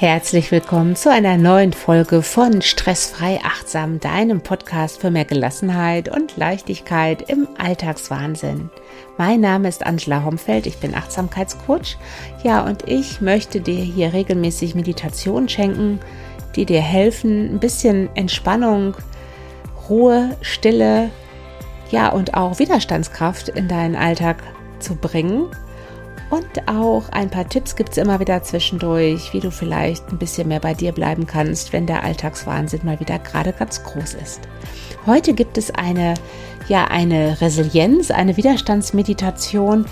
Herzlich willkommen zu einer neuen Folge von Stressfrei Achtsam, deinem Podcast für mehr Gelassenheit und Leichtigkeit im Alltagswahnsinn. Mein Name ist Angela Homfeld, ich bin Achtsamkeitscoach. Ja, und ich möchte dir hier regelmäßig Meditationen schenken, die dir helfen, ein bisschen Entspannung, Ruhe, Stille, ja, und auch Widerstandskraft in deinen Alltag zu bringen und auch ein paar Tipps gibt es immer wieder zwischendurch, wie du vielleicht ein bisschen mehr bei dir bleiben kannst, wenn der Alltagswahnsinn mal wieder gerade ganz groß ist. Heute gibt es eine, ja, eine Resilienz, eine Widerstandsmeditation,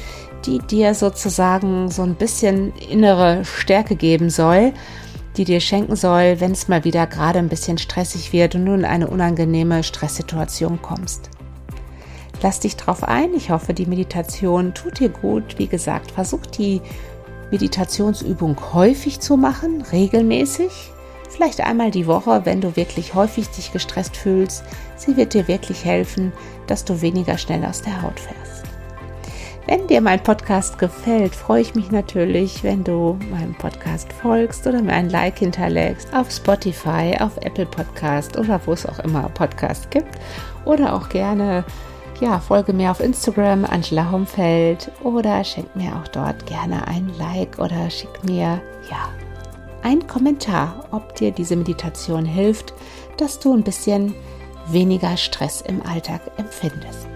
die dir sozusagen so ein bisschen innere Stärke geben soll, die dir schenken soll, wenn es mal wieder gerade ein bisschen stressig wird und du in eine unangenehme Stresssituation kommst. Lass dich drauf ein. Ich hoffe, die Meditation tut dir gut. Wie gesagt, versuch die Meditationsübung häufig zu machen, regelmäßig. Vielleicht einmal die Woche, wenn du wirklich häufig dich gestresst fühlst. Sie wird dir wirklich helfen, dass du weniger schnell aus der Haut fährst. Wenn dir mein Podcast gefällt, freue ich mich natürlich, wenn du meinem Podcast folgst oder mir ein Like hinterlegst auf Spotify, auf Apple Podcast oder wo es auch immer Podcasts gibt. Oder auch gerne ja, folge mir auf Instagram, Angela Homfeld, oder schenk mir auch dort gerne ein Like oder schick mir, ja, einen Kommentar, ob dir diese Meditation hilft, dass du ein bisschen weniger Stress im Alltag empfindest.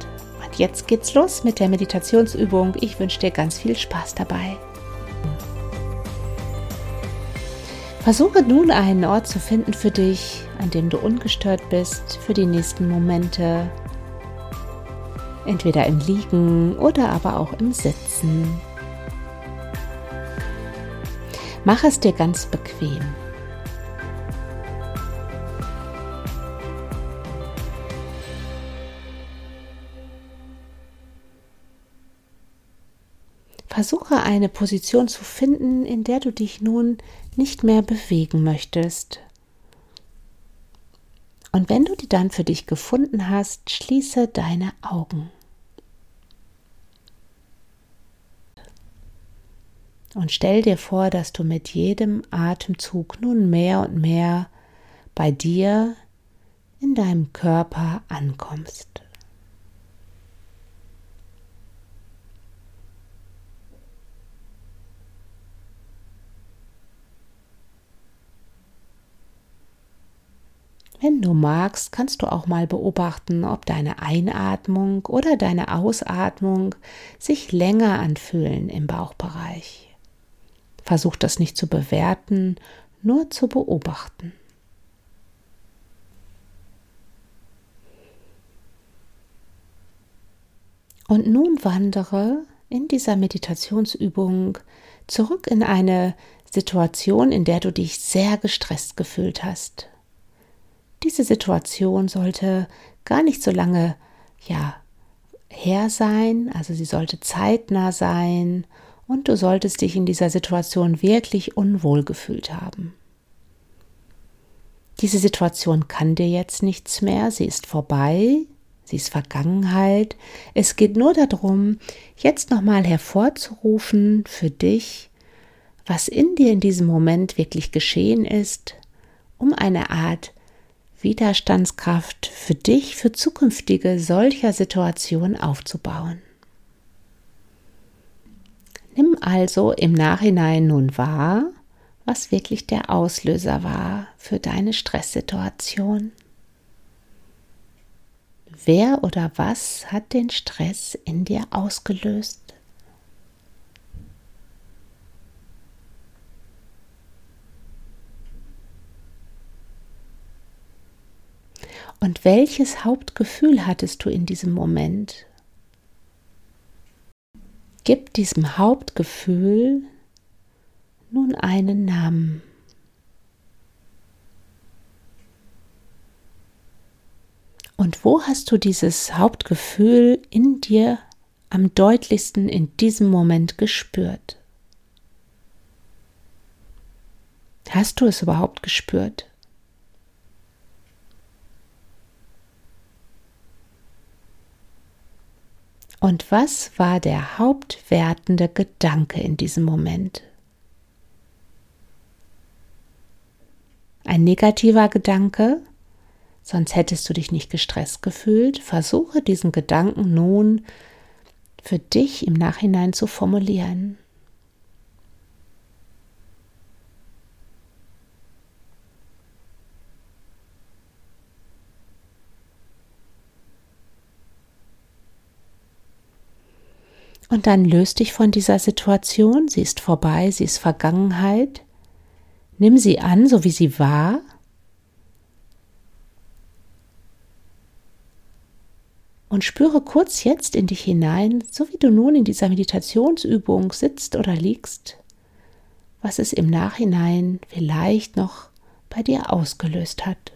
Und jetzt geht's los mit der Meditationsübung. Ich wünsche dir ganz viel Spaß dabei. Versuche nun einen Ort zu finden für dich, an dem du ungestört bist für die nächsten Momente entweder im Liegen oder aber auch im Sitzen. Mach es dir ganz bequem. Versuche eine Position zu finden, in der du dich nun nicht mehr bewegen möchtest. Und wenn du die dann für dich gefunden hast, schließe deine Augen. Und stell dir vor, dass du mit jedem Atemzug nun mehr und mehr bei dir in deinem Körper ankommst. Wenn du magst, kannst du auch mal beobachten, ob deine Einatmung oder deine Ausatmung sich länger anfühlen im Bauchbereich. Versuch das nicht zu bewerten, nur zu beobachten. Und nun wandere in dieser Meditationsübung zurück in eine Situation, in der du dich sehr gestresst gefühlt hast. Diese Situation sollte gar nicht so lange, ja, her sein, also sie sollte zeitnah sein und du solltest dich in dieser Situation wirklich unwohl gefühlt haben. Diese Situation kann dir jetzt nichts mehr, sie ist vorbei, sie ist Vergangenheit. Es geht nur darum, jetzt nochmal hervorzurufen für dich, was in dir in diesem Moment wirklich geschehen ist, um eine Art Widerstandskraft für dich, für zukünftige solcher Situationen aufzubauen. Nimm also im Nachhinein nun wahr, was wirklich der Auslöser war für deine Stresssituation. Wer oder was hat den Stress in dir ausgelöst? Und welches Hauptgefühl hattest du in diesem Moment? Gib diesem Hauptgefühl nun einen Namen. Und wo hast du dieses Hauptgefühl in dir am deutlichsten in diesem Moment gespürt? Hast du es überhaupt gespürt? Und was war der hauptwertende Gedanke in diesem Moment? ein negativer Gedanke, sonst hättest du dich nicht gestresst gefühlt. Versuche diesen Gedanken nun für dich im Nachhinein zu formulieren. Und dann löst dich von dieser Situation, sie ist vorbei, sie ist Vergangenheit. Nimm sie an, so wie sie war. Und spüre kurz jetzt in dich hinein, so wie du nun in dieser Meditationsübung sitzt oder liegst, was es im Nachhinein vielleicht noch bei dir ausgelöst hat.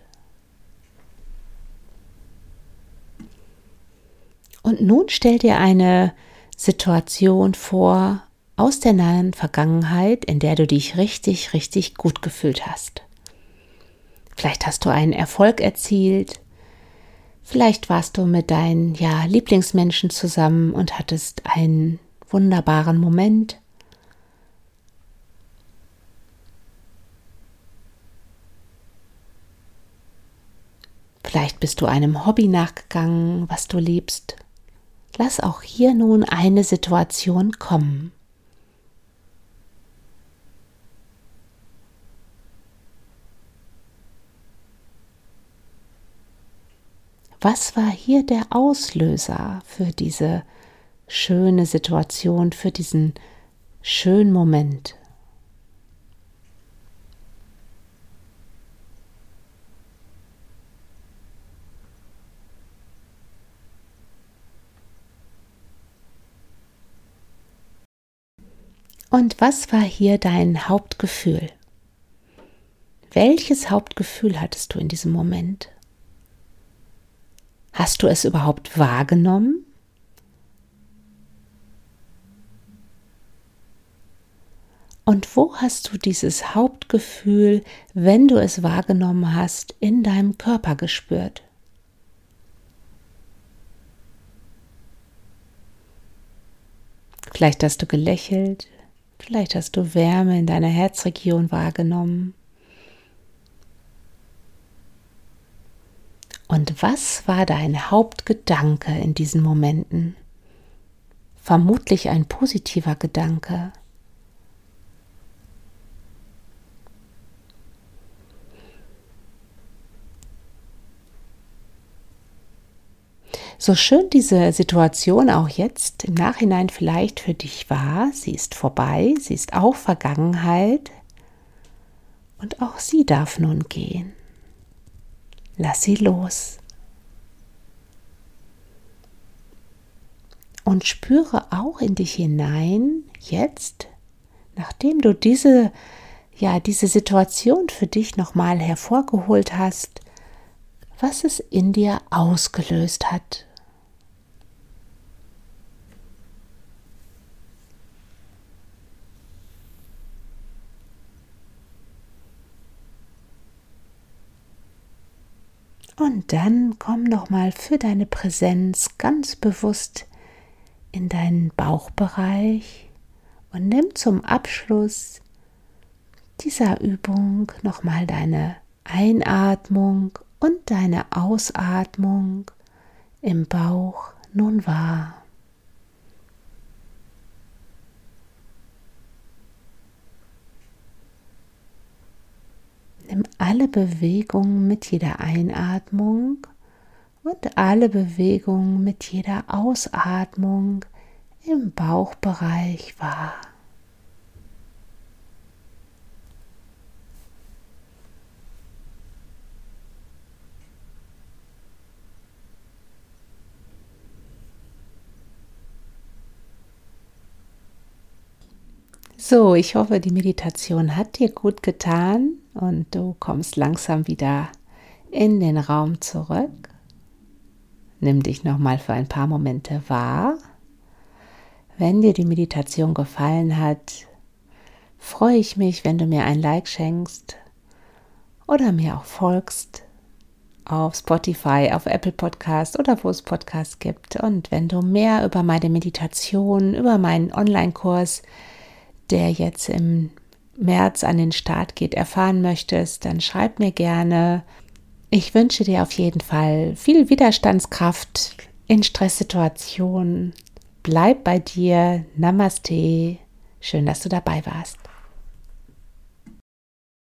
Und nun stell dir eine Situation vor aus der nahen Vergangenheit, in der du dich richtig, richtig gut gefühlt hast. Vielleicht hast du einen Erfolg erzielt, vielleicht warst du mit deinen ja, Lieblingsmenschen zusammen und hattest einen wunderbaren Moment. Vielleicht bist du einem Hobby nachgegangen, was du liebst Lass auch hier nun eine Situation kommen. Was war hier der Auslöser für diese schöne Situation, für diesen schönen Moment? Und was war hier dein Hauptgefühl? Welches Hauptgefühl hattest du in diesem Moment? Hast du es überhaupt wahrgenommen? Und wo hast du dieses Hauptgefühl, wenn du es wahrgenommen hast, in deinem Körper gespürt? Vielleicht hast du gelächelt, Vielleicht hast du Wärme in deiner Herzregion wahrgenommen. Und was war dein Hauptgedanke in diesen Momenten? Vermutlich ein positiver Gedanke. So schön diese Situation auch jetzt im Nachhinein vielleicht für dich war, sie ist vorbei, sie ist auch Vergangenheit und auch sie darf nun gehen. Lass sie los. Und spüre auch in dich hinein, jetzt, nachdem du diese, ja, diese Situation für dich nochmal hervorgeholt hast, was es in dir ausgelöst hat. Und dann komm noch mal für deine Präsenz ganz bewusst in deinen Bauchbereich und nimm zum Abschluss dieser Übung noch mal deine Einatmung und deine Ausatmung im Bauch nun wahr. Nimm alle Bewegungen mit jeder Einatmung und alle Bewegungen mit jeder Ausatmung im Bauchbereich wahr. So, ich hoffe, die Meditation hat dir gut getan und du kommst langsam wieder in den Raum zurück. Nimm dich nochmal für ein paar Momente wahr. Wenn dir die Meditation gefallen hat, freue ich mich, wenn du mir ein Like schenkst oder mir auch folgst auf Spotify, auf Apple Podcast oder wo es Podcasts gibt. Und wenn du mehr über meine Meditation, über meinen Online-Kurs der jetzt im März an den Start geht, erfahren möchtest, dann schreib mir gerne. Ich wünsche dir auf jeden Fall viel Widerstandskraft in Stresssituationen. Bleib bei dir. Namaste. Schön, dass du dabei warst.